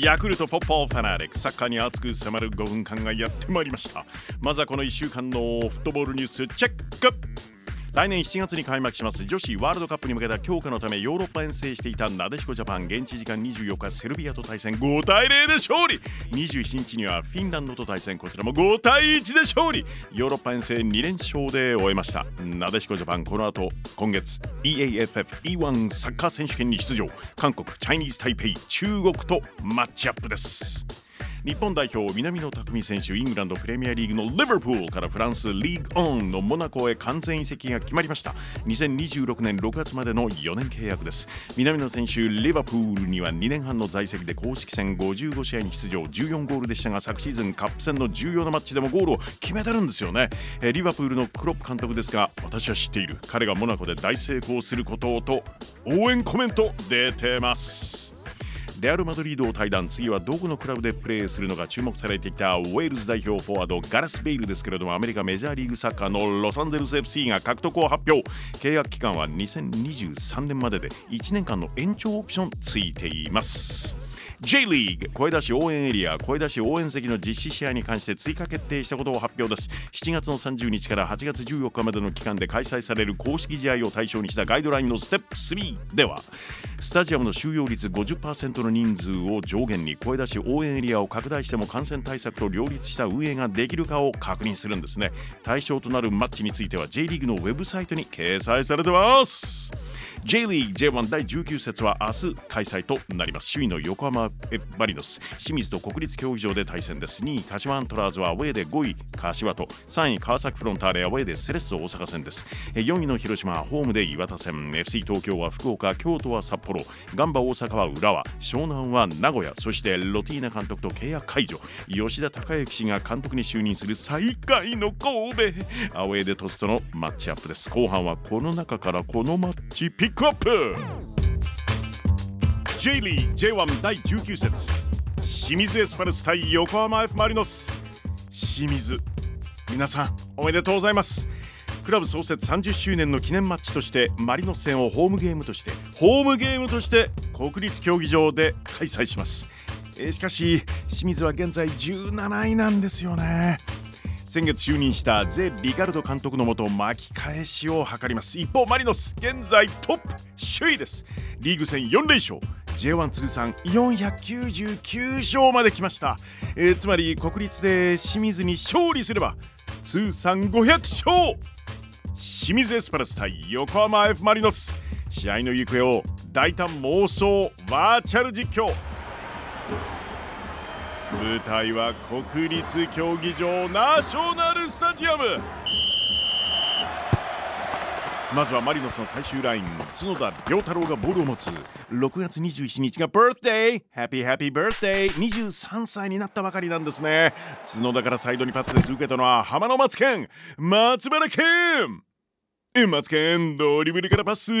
ヤクルトフォッポーファナリックサッカーに熱く迫る5分間がやってまいりました。まずはこの1週間のフットボールニュースチェック。来年7月に開幕します女子ワールドカップに向けた強化のためヨーロッパ遠征していたなでしこジャパン。現地時間24日セルビアと対戦。5対0で勝利。27日にはフィンランドと対戦。こちらも5対1で勝利。ヨーロッパ遠征2連勝で終えました。なでしこジャパンこの後今月 EAFF-E1 サッカー選手権に出場。韓国チャイニーズ・タイペイ中国とマッチアップです。日本代表南野拓実選手イングランドプレミアリーグのリバプールからフランスリーグオンのモナコへ完全移籍が決まりました。2026年6月までの4年契約です。南野選手リバプールには2年半の在籍で公式戦55試合に出場14ゴールでしたが昨シーズンカップ戦の重要なマッチでもゴールを決めてるんですよね。リバプールのクロップ監督ですが私は知っている。彼がモナコで大成功することをと応援コメント出てます。レアル・マドリードを退団次はどこのクラブでプレーするのか注目されてきたウェールズ代表フォワードガラス・ベイルですけれどもアメリカメジャーリーグサッカーのロサンゼルス FC が獲得を発表。契約期間は2023年までで1年間の延長オプションついています。J リーグ声出し応援エリア声出し応援席の実施試合に関して追加決定したことを発表です。7月の30日から8月14日までの期間で開催される公式試合を対象にしたガイドラインのステップ3ではスタジアムの収容率50%の人数を上限に声出し応援エリアを拡大しても感染対策と両立した運営ができるかを確認するんですね。対象となるマッチについては J リーグのウェブサイトに掲載されてます。J リーグ J1 第19節は明日開催となります。首位の横浜 F マリノス。清水と国立競技場で対戦です。2位柏アントラーズはアウェーで5位。柏と3位川崎フロンターレアウェーでセレッソ大阪戦です4位の広島はホームで岩田戦 FC 東京は福岡京都は札幌ガンバ大阪は浦和湘南は名古屋そしてロティーナ監督と契約解除吉田孝之氏が監督に就任する最下位の神戸アウェーでトスとのマッチアップです後半はこの中からこのマッチピックアップ J リーグ J1 第19節清水エスパルス対横浜 F・ マリノス清水。皆さんおめでとうございます。クラブ創設30周年の記念マッチとしてマリノス戦をホームゲームとしてホームゲームとして国立競技場で開催します。えーしかし清水は現在17位なんですよね。先月就任したゼ・リカルド監督のもと巻き返しを図ります。一方マリノス現在トップ首位です。リーグ戦4連勝。J1 通算499勝まで来ました、えーつまり国立で清水に勝利すれば通算500勝清水エスパルス対横浜 F・ マリノス試合の行方を大胆妄想バーチャル実況舞台は国立競技場ナショナルスタジアムまずはマリノスの最終ライン角田良太郎がボールを持つ。6月21日がバースデーハッピーハッピーバースデー23歳になったばかりなんですね。角田からサイドにパスです。受けたのは浜野松健松原健。えマツケンドリブルからパス。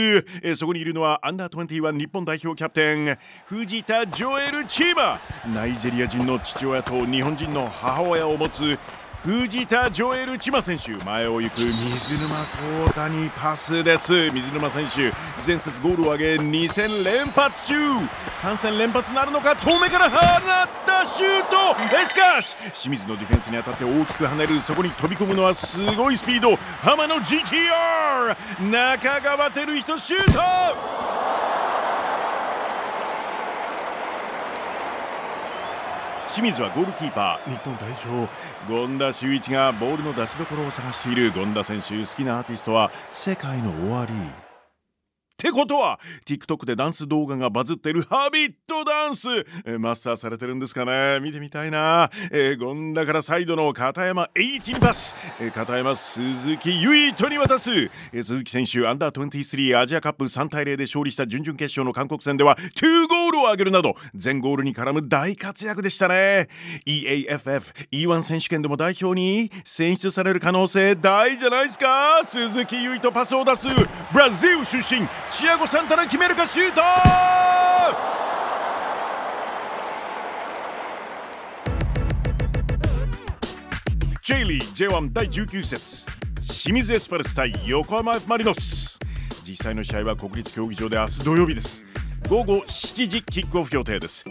えそこにいるのはアンダー21日本代表キャプテン藤田ジョエル・チーマ。ナイジェリア人の父親と日本人の母親を持つ藤田ジョエル・チマ選手。前を行く水沼宏太にパスです。水沼選手前節ゴールを挙げ2戦連発中。3戦連発なるのか？遠目から放ったシュート。えしかし清水のディフェンスに当たって大きく跳ねる。そこに飛び込むのはすごいスピード。浜野 GTR 中川照人シュート。清水はゴールキーパー日本代表権田修一がボールの出しどころを探している権田選手好きなアーティストは世界の終わりってことは TikTok でダンス動画がバズってるハビットダンス、マスターされてるんですかね？見てみたいな、えー、権田からサイドの片山 H にパス、えー片山鈴木唯人に渡す、えー鈴木選手アンダー23アジアカップ3対0で勝利した準々決勝の韓国戦では2ゴールを挙げるなど全ゴールに絡む大活躍でしたね。EAFF-E1 選手権でも代表に選出される可能性大じゃないですか？鈴木唯人パスを出す。ブラジル出身チアゴ・サンタナ決めるかシュート！ー J リー J1 第19節清水エスパルス対横浜・マリノス。実際の試合は国立競技場で明日土曜日です。午後7時キックオフ予定です。